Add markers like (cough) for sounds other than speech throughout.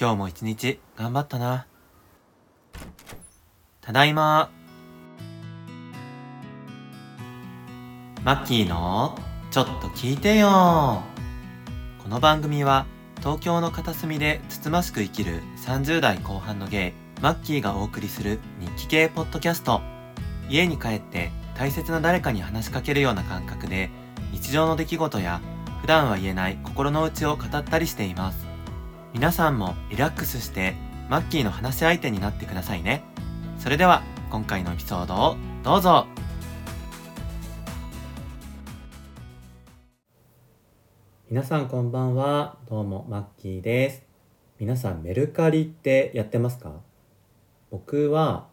今日も一日頑張ったな。ただいま。マッキーのちょっと聞いてよ。この番組は東京の片隅でつつましく生きる30代後半のゲイ、マッキーがお送りする日記系ポッドキャスト。家に帰って大切な誰かに話しかけるような感覚で日常の出来事や普段は言えない心の内を語ったりしています。皆さんもリラックスしてマッキーの話し相手になってくださいね。それでは今回のエピソードをどうぞ皆さんこんばんは。どうもマッキーです。皆さんメルカリってやってますか？僕は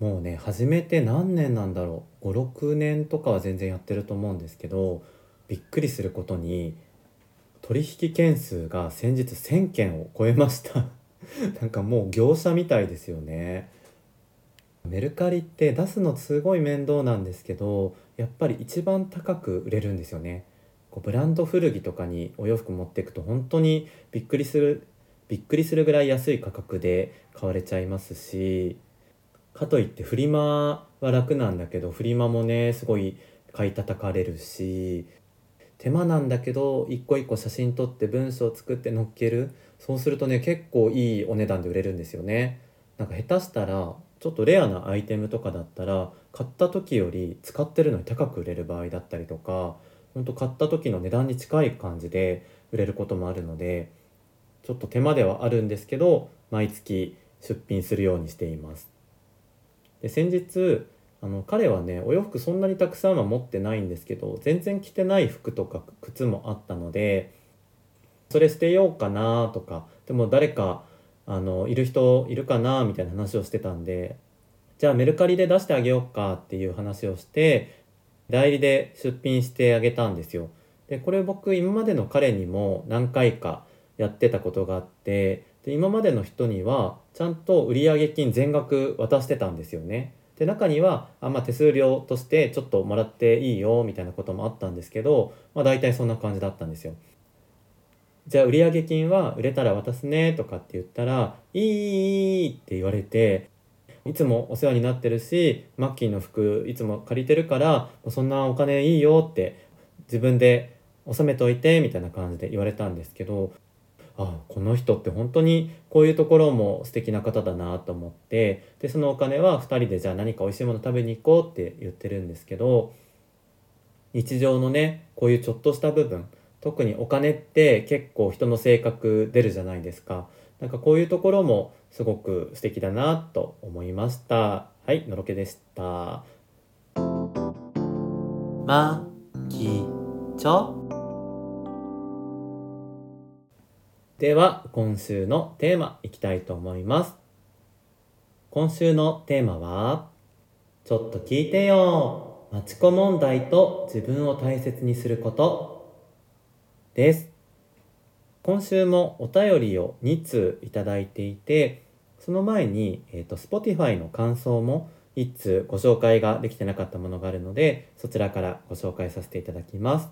もうね始めて何年なんだろう56年とかは全然やってると思うんですけどびっくりすることに取引件数が先日1000件を超えました。(laughs) なんかもう業者みたいですよね。メルカリって出すのすごい面倒なんですけどやっぱり一番高く売れるんですよね。こうブランド古着とかにお洋服持っていくと本当にびっくりするびっくりするぐらい安い価格で買われちゃいますしかといってフリマは楽なんだけどフリマもねすごい買い叩かれるし手間なんだけど一個一個写真撮って文章作って載っける。そうするとね結構いいお値段で売れるんですよね。なんか下手したらちょっとレアなアイテムとかだったら買った時より使ってるのに高く売れる場合だったりとかほんと買った時の値段に近い感じで売れることもあるのでちょっと手間ではあるんですけど毎月出品するようにしています。で先日あの彼はねお洋服そんなにたくさんは持ってないんですけど全然着てない服とか靴もあったのでそれ捨てようかなとかでも誰かあのいる人いるかなみたいな話をしてたんでじゃあメルカリで出してあげようかっていう話をして代理で出品してあげたんですよ。でこれ僕今までの彼にも何回かやってたことがあってで今までの人にはちゃんと売上金全額渡してたんですよね。で中にはあ、まあ、手数料としてちょっともらっていいよみたいなこともあったんですけど、まあ、大体そんな感じだったんですよ。じゃあ売上金は売れたら渡すねとかって言ったら「いい」って言われていつもお世話になってるしマッキーの服いつも借りてるからそんなお金いいよって自分で納めといてみたいな感じで言われたんですけどあこの人って本当にこういうところも素敵な方だなと思ってでそのお金は2人でじゃあ何か美味しいもの食べに行こうって言ってるんですけど日常のねこういうちょっとした部分特にお金って結構人の性格出るじゃないですか。なんかこういうところもすごく素敵だなと思いました。はいのろけでした。まきちょでは今週のテーマいきたいと思います。今週のテーマはちょっと聞いてよ。マチコ問題と自分を大切にすること。です。今週もお便りを2通いただいていてその前に、えーと、Spotify の感想も1通ご紹介ができてなかったものがあるのでそちらからご紹介させていただきます。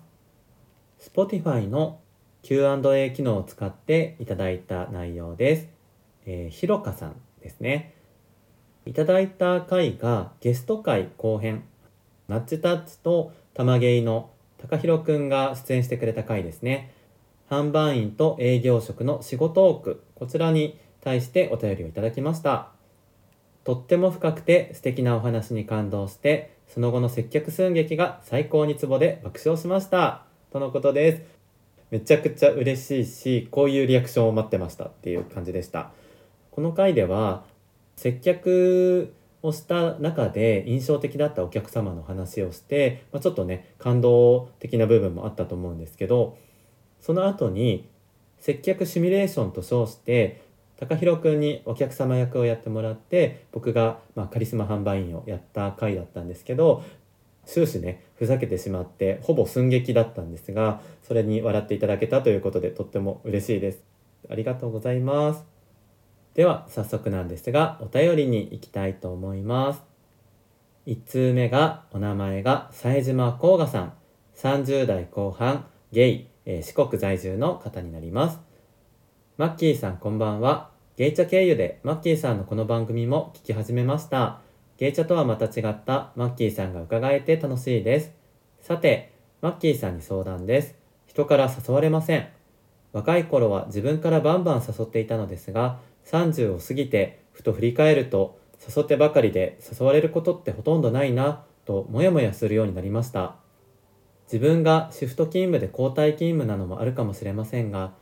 Spotify の Q&A 機能を使っていただいた内容です。えー、ひろかさんですね。いただいた回がゲスト回後編、ナッチタッチと玉芸の高弘くんが出演してくれた回ですね。販売員と営業職の仕事多く、こちらに対してお便りをいただきました。とっても深くて素敵なお話に感動して、その後の接客寸劇が最高にツボで爆笑しました。とのことです。めちゃくちゃ嬉しいしこういうリアクションを待ってましたっていう感じでした。この回では接客をした中で印象的だったお客様の話をして、まあ、ちょっとね感動的な部分もあったと思うんですけどその後に接客シミュレーションと称して高弘くんにお客様役をやってもらって僕が、まあ、カリスマ販売員をやった回だったんですけど終始ねふざけてしまってほぼ寸劇だったんですがそれに笑っていただけたということでとっても嬉しいです。ありがとうございます。では早速なんですがお便りに行きたいと思います。1通目がお名前が冴島甲賀さん。30代後半ゲイ、えー、四国在住の方になります。マッキーさんこんばんは。ゲイチャ経由でマッキーさんのこの番組も聞き始めました。ゲイチャとはまた違ったマッキーさんが伺えて楽しいです。さて、マッキーさんに相談です。人から誘われません。若い頃は自分からバンバン誘っていたのですが、30を過ぎてふと振り返ると、誘ってばかりで誘われることってほとんどないな、ともやもやするようになりました。自分がシフト勤務で交代勤務なのもあるかもしれませんが、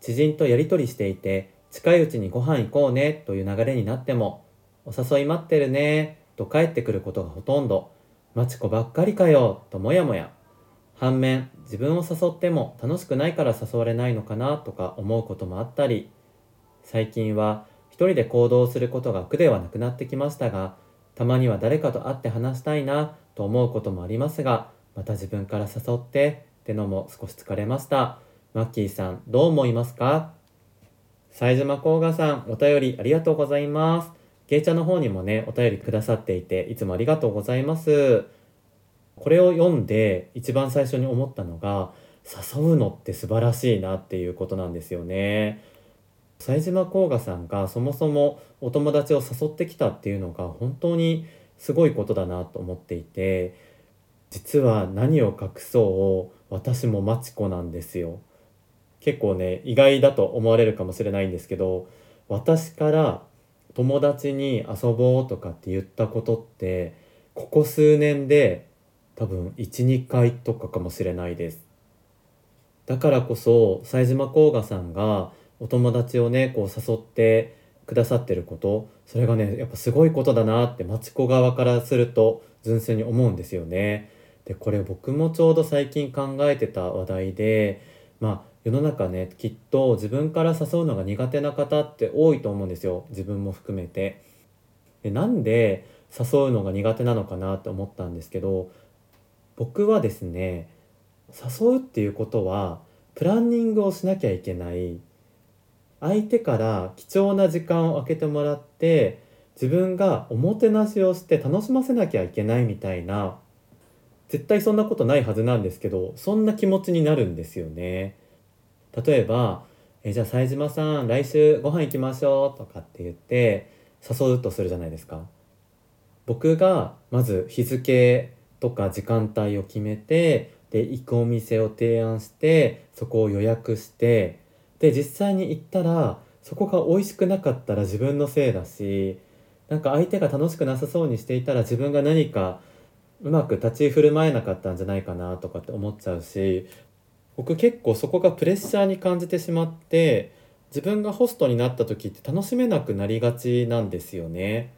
知人とやりとりしていて、近いうちにご飯行こうねという流れになっても、お誘い待ってるねと帰ってくることがほとんど、マチコばっかりかよともやもや。反面、自分を誘っても楽しくないから誘われないのかなとか思うこともあったり、最近は一人で行動することが苦ではなくなってきましたが、たまには誰かと会って話したいなと思うこともありますが、また自分から誘ってってのも少し疲れました。マッキーさん、どう思いますか？冴島甲賀さん、お便りありがとうございます。ゲイチャの方にもね、お便りくださっていて、いつもありがとうございます。これを読んで一番最初に思ったのが、誘うのって素晴らしいなっていうことなんですよね。冴島甲賀さんがそもそもお友達を誘ってきたっていうのが本当にすごいことだなと思っていて、実は何を隠そう私もマチコなんですよ。結構ね意外だと思われるかもしれないんですけど私から友達に遊ぼうとかって言ったことってここ数年で多分12回とかかもしれないです。だからこそ冴島甲賀さんがお友達をねこう誘ってくださってることそれがねやっぱすごいことだなってマチコ側からすると純粋に思うんですよね。でこれ僕もちょうど最近考えてた話題でまあ世の中ねきっと自分から誘うのが苦手な方って多いと思うんですよ。自分も含めて。でなんで誘うのが苦手なのかなって思ったんですけど僕はですね誘うっていうことはプランニングをしなきゃいけない。相手から貴重な時間を空けてもらって自分がおもてなしをして楽しませなきゃいけないみたいな絶対そんなことないはずなんですけどそんな気持ちになるんですよね。例えば「えじゃあ冴島さん来週ご飯行きましょう」とかって言って誘うとするじゃないですか。僕がまず日付とか時間帯を決めてで行くお店を提案してそこを予約してで実際に行ったらそこが美味しくなかったら自分のせいだしなんか相手が楽しくなさそうにしていたら自分が何かうまく立ち振る舞えなかったんじゃないかなとかって思っちゃうし僕結構そこがプレッシャーに感じてしまって自分がホストになった時って楽しめなくなりがちなんですよね。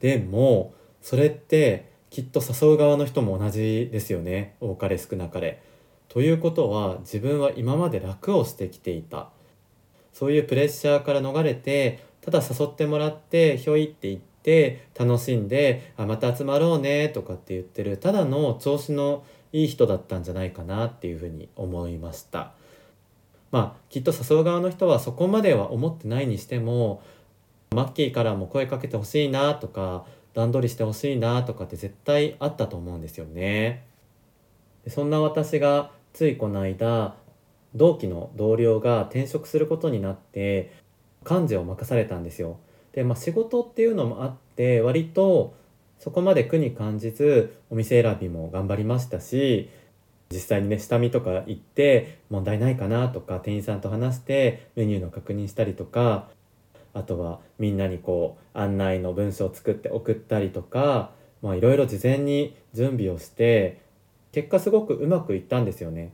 でもそれってきっと誘う側の人も同じですよね多かれ少なかれ。ということは自分は今まで楽をしてきていたそういうプレッシャーから逃れてただ誘ってもらってひょいって言って楽しんであまた集まろうねとかって言ってるただの調子のいい人だったんじゃないかなっていうふうに思いました。まあきっと誘う側の人はそこまでは思ってないにしてもマッキーからも声かけてほしいなとか段取りしてほしいなとかって絶対あったと思うんですよね。そんな私がついこの間同期の同僚が転職することになって幹事を任されたんですよ。で、まあ、仕事っていうのもあって割とそこまで苦に感じずお店選びも頑張りましたし実際にね下見とか行って問題ないかなとか店員さんと話してメニューの確認したりとかあとはみんなにこう案内の文章を作って送ったりとかいろいろ事前に準備をして結果すごくうまくいったんですよね。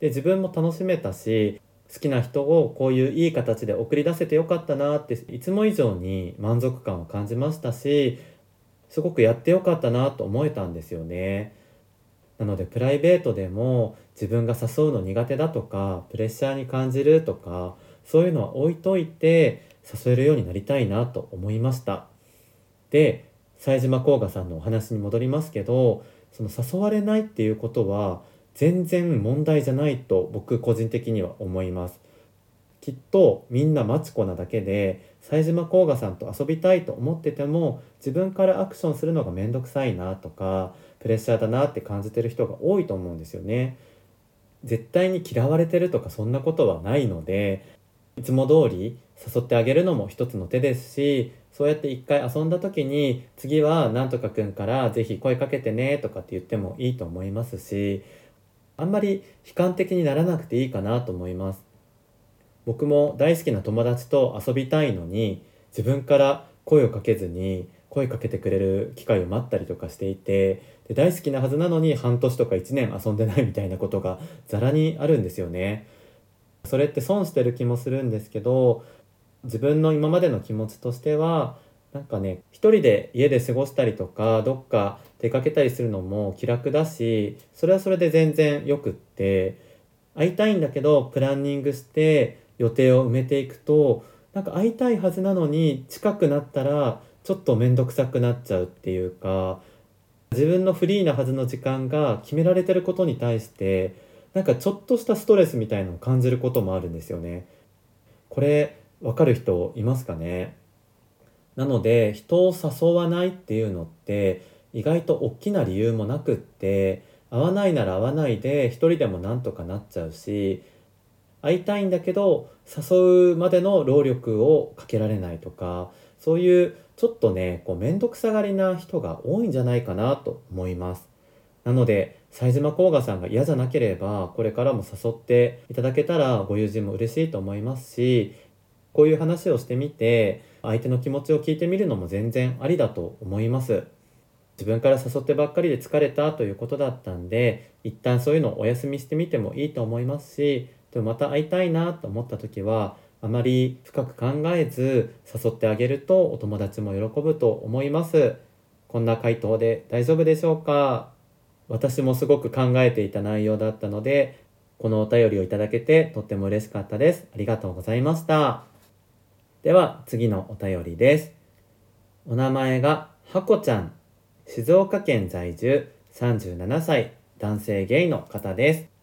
で自分も楽しめたし好きな人をこういういい形で送り出せてよかったなっていつも以上に満足感を感じましたしすごくやってよかったなと思えたんですよね。なのでプライベートでも自分が誘うの苦手だとかプレッシャーに感じるとかそういうのは置いといて誘えるようになりたいなと思いました。で冴島甲賀さんのお話に戻りますけどその誘われないっていうことは全然問題じゃないと僕個人的には思います。きっとみんなマチコなだけで冴島甲賀さんと遊びたいと思ってても自分からアクションするのが面倒くさいなとかプレッシャーだなって感じてる人が多いと思うんですよね。絶対に嫌われてるとかそんなことはないのでいつも通り誘ってあげるのも一つの手ですしそうやって一回遊んだ時に次はなんとかくんから是非声かけてねとかって言ってもいいと思いますしあんまり悲観的にならなくていいかなと思います僕も大好きな友達と遊びたいのに自分から声をかけずに声かけてくれる機会を待ったりとかしていてで大好きなはずなのに半年とか1年遊んでないみたいなことがざらにあるんですよね。それって損してる気もするんですけど自分の今までの気持ちとしてはなんかね一人で家で過ごしたりとかどっか出かけたりするのも気楽だしそれはそれで全然よくって会いたいんだけどプランニングして予定を埋めていくとなんか会いたいはずなのに近くなったらちょっと面倒くさくなっちゃうっていうか自分のフリーなはずの時間が決められてることに対してなんかちょっとしたストレスみたいのを感じることもあるんですよね。これわかる人いますかね？なので人を誘わないっていうのって意外と大きな理由もなくって会わないなら会わないで一人でもなんとかなっちゃうし会いたいんだけど誘うまでの労力をかけられないとかそういうちょっとねこう面倒くさがりな人が多いんじゃないかなと思います。なので冴島甲賀さんが嫌じゃなければこれからも誘っていただけたらご友人も嬉しいと思いますしこういう話をしてみて相手の気持ちを聞いてみるのも全然ありだと思います。自分から誘ってばっかりで疲れたということだったんで一旦そういうのをお休みしてみてもいいと思いますしでもまた会いたいなと思った時はあまり深く考えず誘ってあげるとお友達も喜ぶと思います。こんな回答で大丈夫でしょうか？私もすごく考えていた内容だったのでこのお便りをいただけてとっても嬉しかったです。ありがとうございました。では次のお便りです。お名前がはこちゃん、静岡県在住37歳。男性ゲイの方です。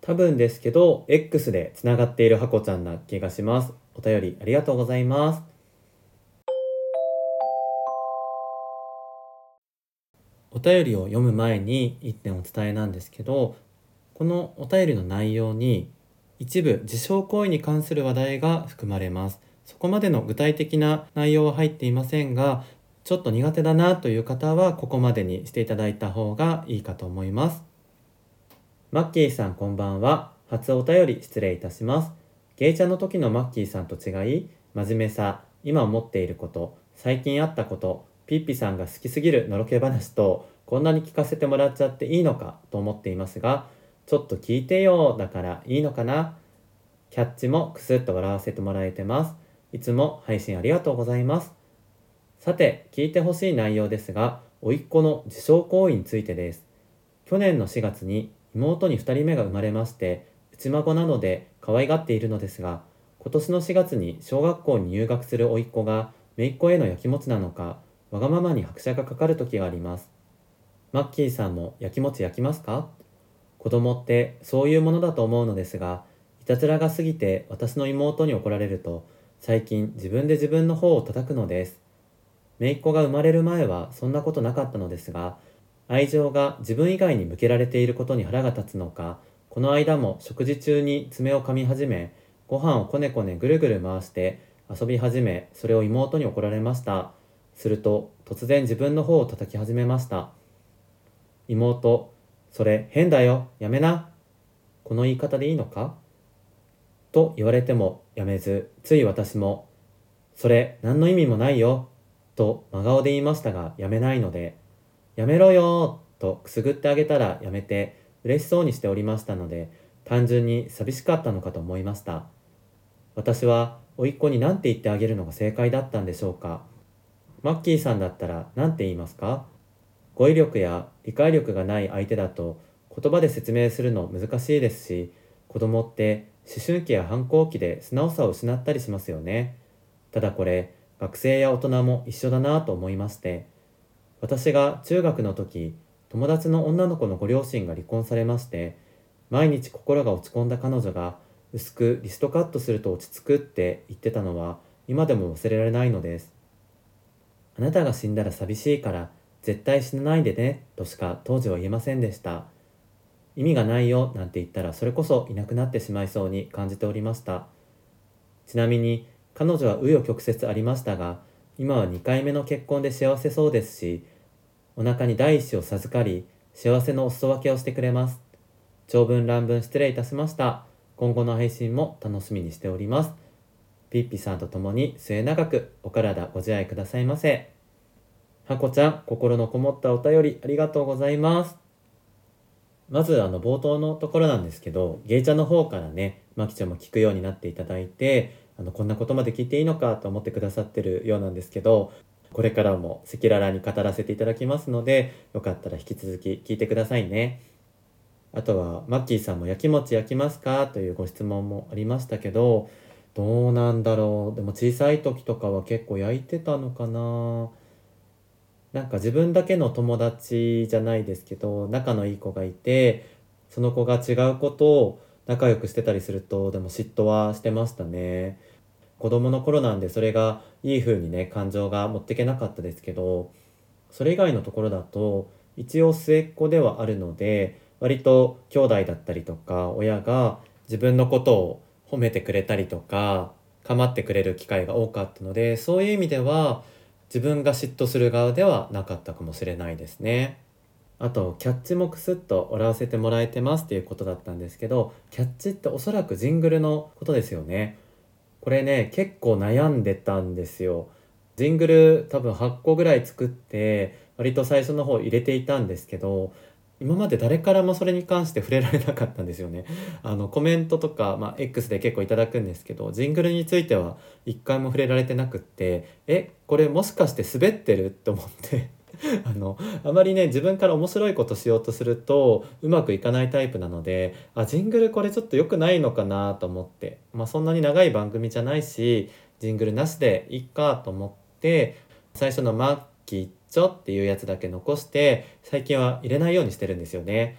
多分ですけど X でつながっているはこちゃんな気がします。お便りありがとうございます。お便りを読む前に一点お伝えなんですけどこのお便りの内容に一部自傷行為に関する話題が含まれますそこまでの具体的な内容は入っていませんが、ちょっと苦手だなという方はここまでにしていただいた方がいいかと思います。マッキーさんこんばんは。初お便り失礼いたします。ゲイちゃんの時のマッキーさんと違い、真面目さ、今思っていること、最近あったこと、ピッピさんが好きすぎるのろけ話と、こんなに聞かせてもらっちゃっていいのかと思っていますが、ちょっと聞いてよだからいいのかな？キャッチもクスッと笑わせてもらえてます。いつも配信ありがとうございます。さて、聞いてほしい内容ですが、甥っ子の自傷行為についてです。去年の4月に妹に2人目が生まれまして、内孫なので可愛がっているのですが、今年の4月に小学校に入学する甥っ子が姪っ子へのやきもちなのか、わがままに拍車がかかる時があります。マッキーさんもやきもち焼きますか？子供ってそういうものだと思うのですが、いたずらが過ぎて私の妹に怒られると、最近自分で自分の方を叩くのです。姪っ子が生まれる前はそんなことなかったのですが、愛情が自分以外に向けられていることに腹が立つのか、この間も食事中に爪を噛み始め、ご飯をこねこねぐるぐる回して遊び始め、それを妹に怒られました。すると、突然自分の方を叩き始めました。妹、それ変だよ、やめな。この言い方でいいのか？と言われてもやめず、つい私も、それ何の意味もないよ、と真顔で言いましたがやめないので、やめろよとくすぐってあげたらやめて嬉しそうにしておりましたので、単純に寂しかったのかと思いました。私は甥っ子に何て言ってあげるのが正解だったんでしょうか。マッキーさんだったら何て言いますか？語彙力や理解力がない相手だと言葉で説明するの難しいですし、子供って思春期や反抗期で素直さを失ったりしますよね。ただこれ、学生や大人も一緒だなと思いまして、私が中学の時、友達の女の子のご両親が離婚されまして、毎日心が落ち込んだ彼女が薄くリストカットすると落ち着くって言ってたのは今でも忘れられないのです。あなたが死んだら寂しいから絶対死なないでねとしか当時は言えませんでした。意味がないよなんて言ったらそれこそいなくなってしまいそうに感じておりましたちなみに彼女は紆余曲折ありましたが今は2回目の結婚で幸せそうですしお腹に第一子を授かり幸せのお裾分けをしてくれます。長文乱文失礼いたしました。今後の配信も楽しみにしております。ピッピさんと共に末永くお体ご自愛くださいませ。はこちゃん心のこもったお便りありがとうございます。まずあの冒頭のところなんですけどゲイちゃんの方からねまきちゃんも聞くようになっていただいてあのこんなことまで聞いていいのかと思ってくださってるようなんですけどこれからも赤裸々に語らせていただきますのでよかったら引き続き聞いてくださいね。あとはマッキーさんも焼き餅焼きますかというご質問もありましたけどどうなんだろう。でも小さい時とかは結構焼いてたのかな。なんか自分だけの友達じゃないですけど仲のいい子がいてその子が違う子とを仲良くしてたりするとでも嫉妬はしてましたね子供の頃なんでそれがいい風にね感情が持っていけなかったですけどそれ以外のところだと一応末っ子ではあるので割と兄弟だったりとか親が自分のことを褒めてくれたりとか構ってくれる機会が多かったのでそういう意味では自分が嫉妬する側ではなかったかもしれないですね。あとキャッチもクスッと笑わせてもらえてますっていうことだったんですけどキャッチっておそらくジングルのことですよね。これね結構悩んでたんですよ。ジングル多分8個ぐらい作って割と最初の方入れていたんですけど今まで誰からもそれに関して触れられなかったんですよね。あのコメントとか、まあ、X で結構いただくんですけどジングルについては一回も触れられてなくってえこれもしかして滑ってる？と思って (laughs) あのあまりね自分から面白いことしようとするとうまくいかないタイプなのであジングルこれちょっと良くないのかなと思って、まあ、そんなに長い番組じゃないしジングルなしでいっかと思って最初の「マッキーちょ」っていうやつだけ残して最近は入れないようにしてるんですよね。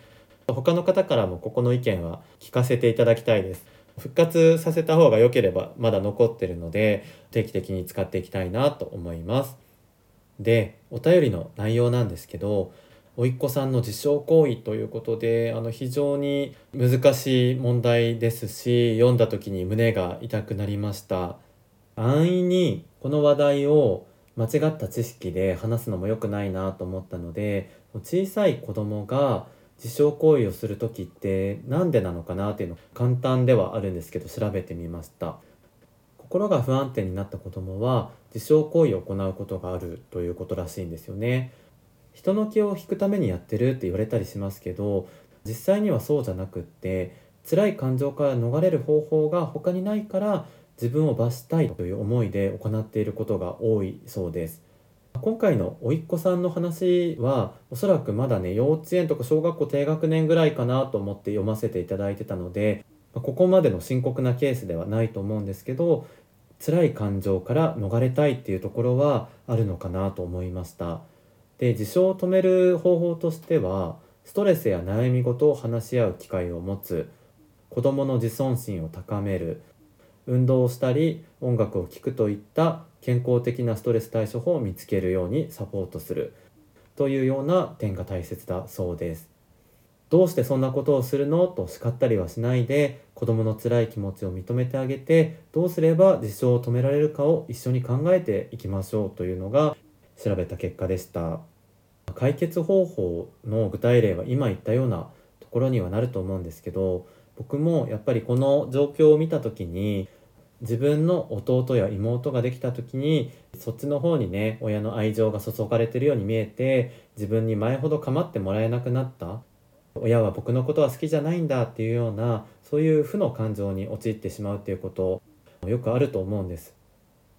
他の方からもここの意見は聞かせていただきたいです。復活させた方が良ければまだ残ってるので定期的に使っていきたいなと思います。でお便りの内容なんですけどおいっ子さんの自傷行為ということであの非常に難しい問題ですし読んだ時に胸が痛くなりました。安易にこの話題を間違った知識で話すのも良くないなと思ったので小さい子供が自傷行為をする時って何でなのかなっていうの簡単ではあるんですけど調べてみました。心が不安定になった子供は自傷行為を行うことがあるということらしいんですよね。人の気を引くためにやってるって言われたりしますけど実際にはそうじゃなくって辛い感情から逃れる方法が他にないから自分を罰したいという思いで行っていることが多いそうです。今回のおいっ子さんの話はおそらくまだね幼稚園とか小学校低学年ぐらいかなと思って読ませていただいてたのでここまでの深刻なケースではないと思うんですけど辛い感情から逃れたいっていうところはあるのかなと思いました。で自傷を止める方法としてはストレスや悩み事を話し合う機会を持つ子どもの自尊心を高める運動をしたり音楽を聴くといった健康的なストレス対処法を見つけるようにサポートするというような点が大切だそうです。どうしてそんなことをするの？と叱ったりはしないで子供の辛い気持ちを認めてあげてどうすれば自傷を止められるかを一緒に考えていきましょうというのが調べた結果でした。解決方法の具体例は今言ったようなところにはなると思うんですけど僕もやっぱりこの状況を見た時に自分の弟や妹ができた時にそっちの方にね親の愛情が注がれてるように見えて自分に前ほど構ってもらえなくなった。親は僕のことは好きじゃないんだっていうようなそういう負の感情に陥ってしまうっていうことよくあると思うんです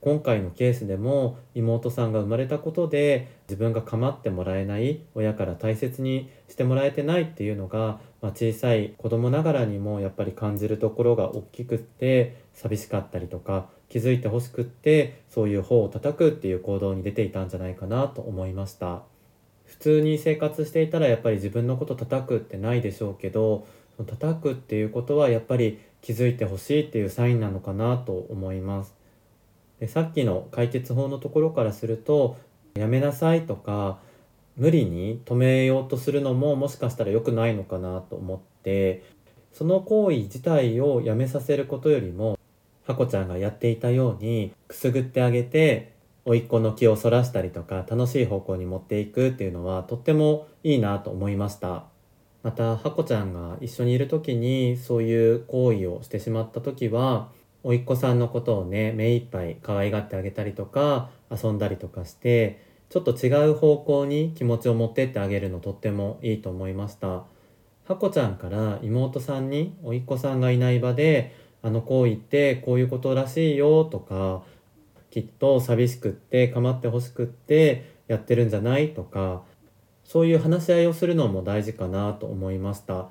今回のケースでも妹さんが生まれたことで自分が構ってもらえない親から大切にしてもらえてないっていうのが、まあ、小さい子供ながらにもやっぱり感じるところが大きくって寂しかったりとか気づいてほしくってそういう方を叩くっていう行動に出ていたんじゃないかなと思いました。普通に生活していたらやっぱり自分のこと叩くってないでしょうけど叩くっていうことはやっぱり気づいてほしいっていうサインなのかなと思います。でさっきの解決法のところからするとやめなさいとか無理に止めようとするのももしかしたら良くないのかなと思ってその行為自体をやめさせることよりもハコちゃんがやっていたようにくすぐってあげて甥っ子の気をそらしたりとか楽しい方向に持っていくっていうのはとってもいいなと思いました。またハコちゃんが一緒にいる時にそういう行為をしてしまった時は甥っ子さんのことをね目いっぱい可愛がってあげたりとか遊んだりとかしてちょっと違う方向に気持ちを持ってってあげるのとってもいいと思いました。ハコちゃんから妹さんに甥っ子さんがいない場であの行為ってこういうことらしいよとかきっと寂しくって構ってほしくってやってるんじゃないとかそういう話し合いをするのも大事かなと思いました。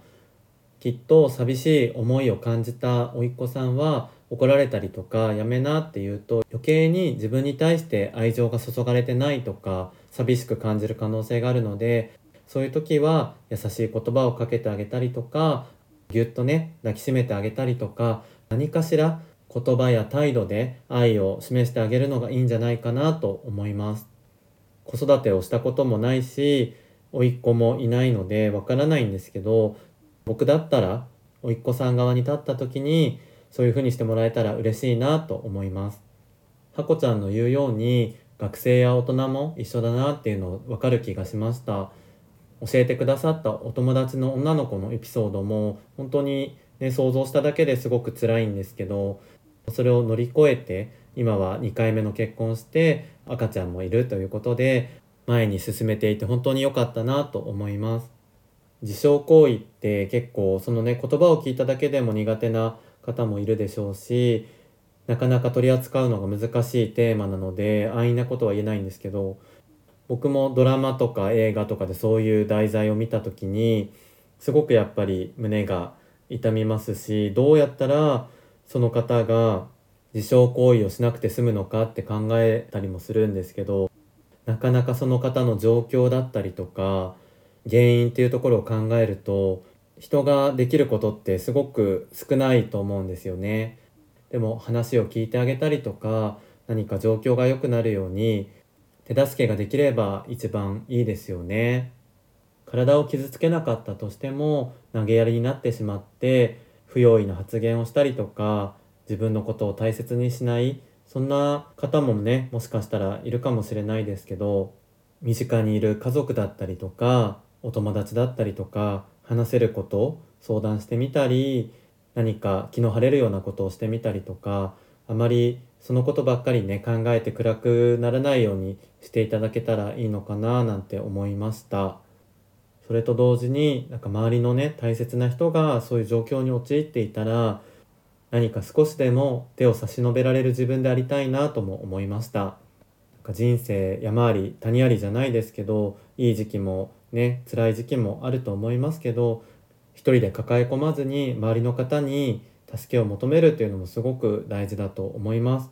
きっと寂しい思いを感じた甥っ子さんは怒られたりとかやめなって言うと余計に自分に対して愛情が注がれてないとか寂しく感じる可能性があるのでそういう時は優しい言葉をかけてあげたりとかぎゅっとね抱きしめてあげたりとか何かしら言葉や態度で愛を示してあげるのがいいんじゃないかなと思います子育てをしたこともないし甥っ子もいないのでわからないんですけど僕だったら甥っ子さん側に立った時にそういうふうにしてもらえたら嬉しいなと思います。ハコちゃんの言うように学生や大人も一緒だなっていうのを分かる気がしました。教えてくださったお友達の女の子のエピソードも本当にね想像しただけですごく辛いんですけどそれを乗り越えて今は2回目の結婚して赤ちゃんもいるということで前に進めていて本当に良かったなと思います。自傷行為って結構そのね言葉を聞いただけでも苦手な方もいるでしょうしなかなか取り扱うのが難しいテーマなので安易なことは言えないんですけど僕もドラマとか映画とかでそういう題材を見た時にすごくやっぱり胸が痛みますしどうやったらその方が自傷行為をしなくて済むのかって考えたりもするんですけどなかなかその方の状況だったりとか原因っていうところを考えると人ができることってすごく少ないと思うんですよね。でも話を聞いてあげたりとか何か状況が良くなるように手助けができれば一番いいですよね。体を傷つけなかったとしても投げやりになってしまって不用意な発言をしたりとか自分のことを大切にしないそんな方もねもしかしたらいるかもしれないですけど身近にいる家族だったりとかお友達だったりとか話せること相談してみたり何か気の晴れるようなことをしてみたりとかあまりそのことばっかりね考えて暗くならないようにしていただけたらいいのかななんて思いました。それと同時になんか周りのね大切な人がそういう状況に陥っていたら何か少しでも手を差し伸べられる自分でありたいなとも思いました。人生山あり谷ありじゃないですけどいい時期もね辛い時期もあると思いますけど一人で抱え込まずに周りの方に助けを求めるっていうのもすごく大事だと思います。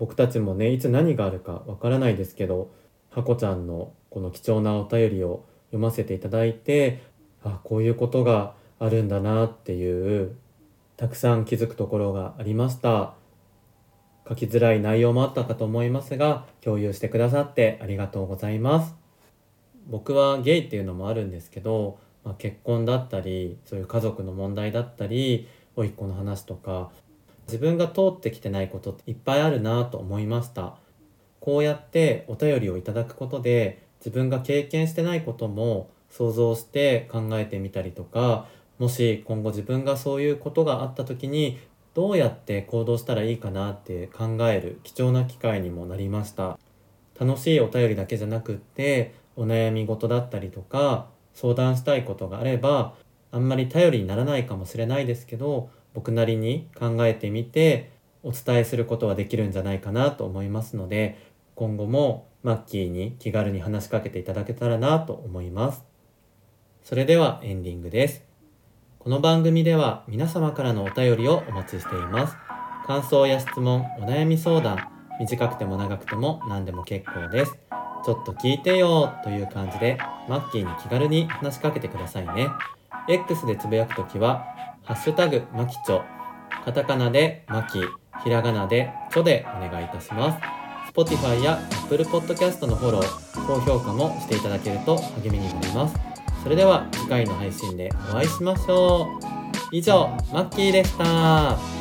僕たちもねいつ何があるかわからないですけどハコちゃんのこの貴重なお便りを読ませていただいてあこういうことがあるんだなっていうたくさん気づくところがありました。書きづらい内容もあったかと思いますが共有してくださってありがとうございます。僕はゲイっていうのもあるんですけど、まあ、結婚だったりそういう家族の問題だったり甥っ子の話とか自分が通ってきてないことっていっぱいあるなと思いました。こうやってお便りをいただくことで自分が経験してないことも想像して考えてみたりとかもし今後自分がそういうことがあった時にどうやって行動したらいいかなって考える貴重な機会にもなりました。楽しいお便りだけじゃなくってお悩み事だったりとか相談したいことがあればあんまり頼りにならないかもしれないですけど僕なりに考えてみてお伝えすることはできるんじゃないかなと思いますので今後もマッキーに気軽に話しかけていただけたらなと思います。それではエンディングです。この番組では皆様からのお便りをお待ちしています。感想や質問お悩み相談短くても長くても何でも結構です。ちょっと聞いてよという感じでマッキーに気軽に話しかけてくださいね。X でつぶやくときは、ハッシュタグマキチョ、カタカナでマキ、ひらがなでチョでお願いいたします。Spotify や Apple Podcast のフォロー、高評価もしていただけると励みになります。それでは次回の配信でお会いしましょう。以上、マッキーでした。